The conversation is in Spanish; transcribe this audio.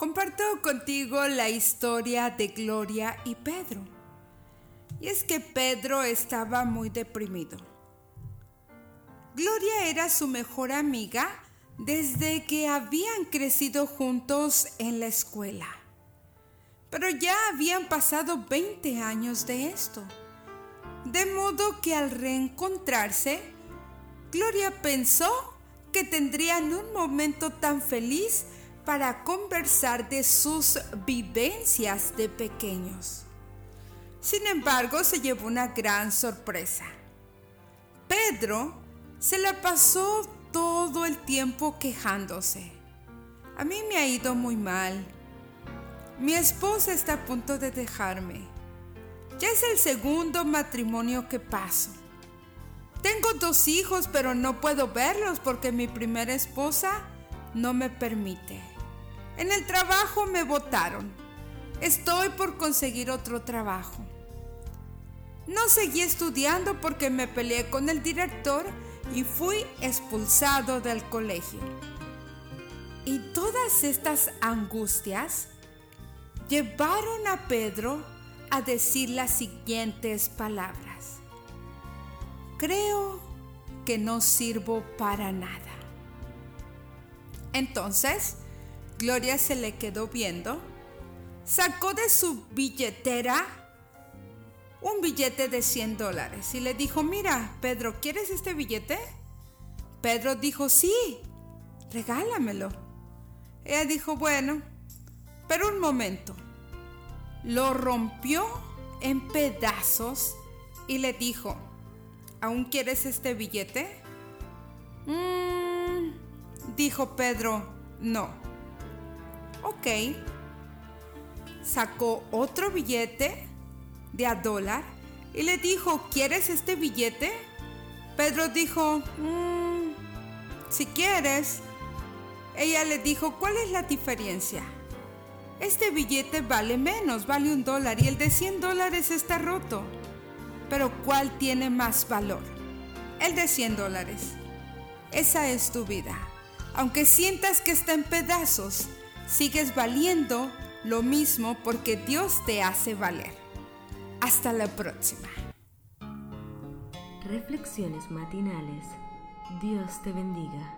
comparto contigo la historia de Gloria y Pedro. Y es que Pedro estaba muy deprimido. Gloria era su mejor amiga desde que habían crecido juntos en la escuela. Pero ya habían pasado 20 años de esto. De modo que al reencontrarse, Gloria pensó que tendrían un momento tan feliz para conversar de sus vivencias de pequeños. Sin embargo, se llevó una gran sorpresa. Pedro se la pasó todo el tiempo quejándose. A mí me ha ido muy mal. Mi esposa está a punto de dejarme. Ya es el segundo matrimonio que paso. Tengo dos hijos, pero no puedo verlos porque mi primera esposa no me permite. En el trabajo me votaron. Estoy por conseguir otro trabajo. No seguí estudiando porque me peleé con el director y fui expulsado del colegio. Y todas estas angustias llevaron a Pedro a decir las siguientes palabras. Creo que no sirvo para nada. Entonces, Gloria se le quedó viendo, sacó de su billetera un billete de 100 dólares y le dijo, mira, Pedro, ¿quieres este billete? Pedro dijo, sí, regálamelo. Ella dijo, bueno, pero un momento. Lo rompió en pedazos y le dijo, ¿aún quieres este billete? Mm, dijo Pedro, no. Ok. Sacó otro billete de a dólar y le dijo, ¿quieres este billete? Pedro dijo, mm, si quieres. Ella le dijo, ¿cuál es la diferencia? Este billete vale menos, vale un dólar y el de 100 dólares está roto. Pero ¿cuál tiene más valor? El de 100 dólares. Esa es tu vida. Aunque sientas que está en pedazos, sigues valiendo lo mismo porque Dios te hace valer. Hasta la próxima. Reflexiones matinales. Dios te bendiga.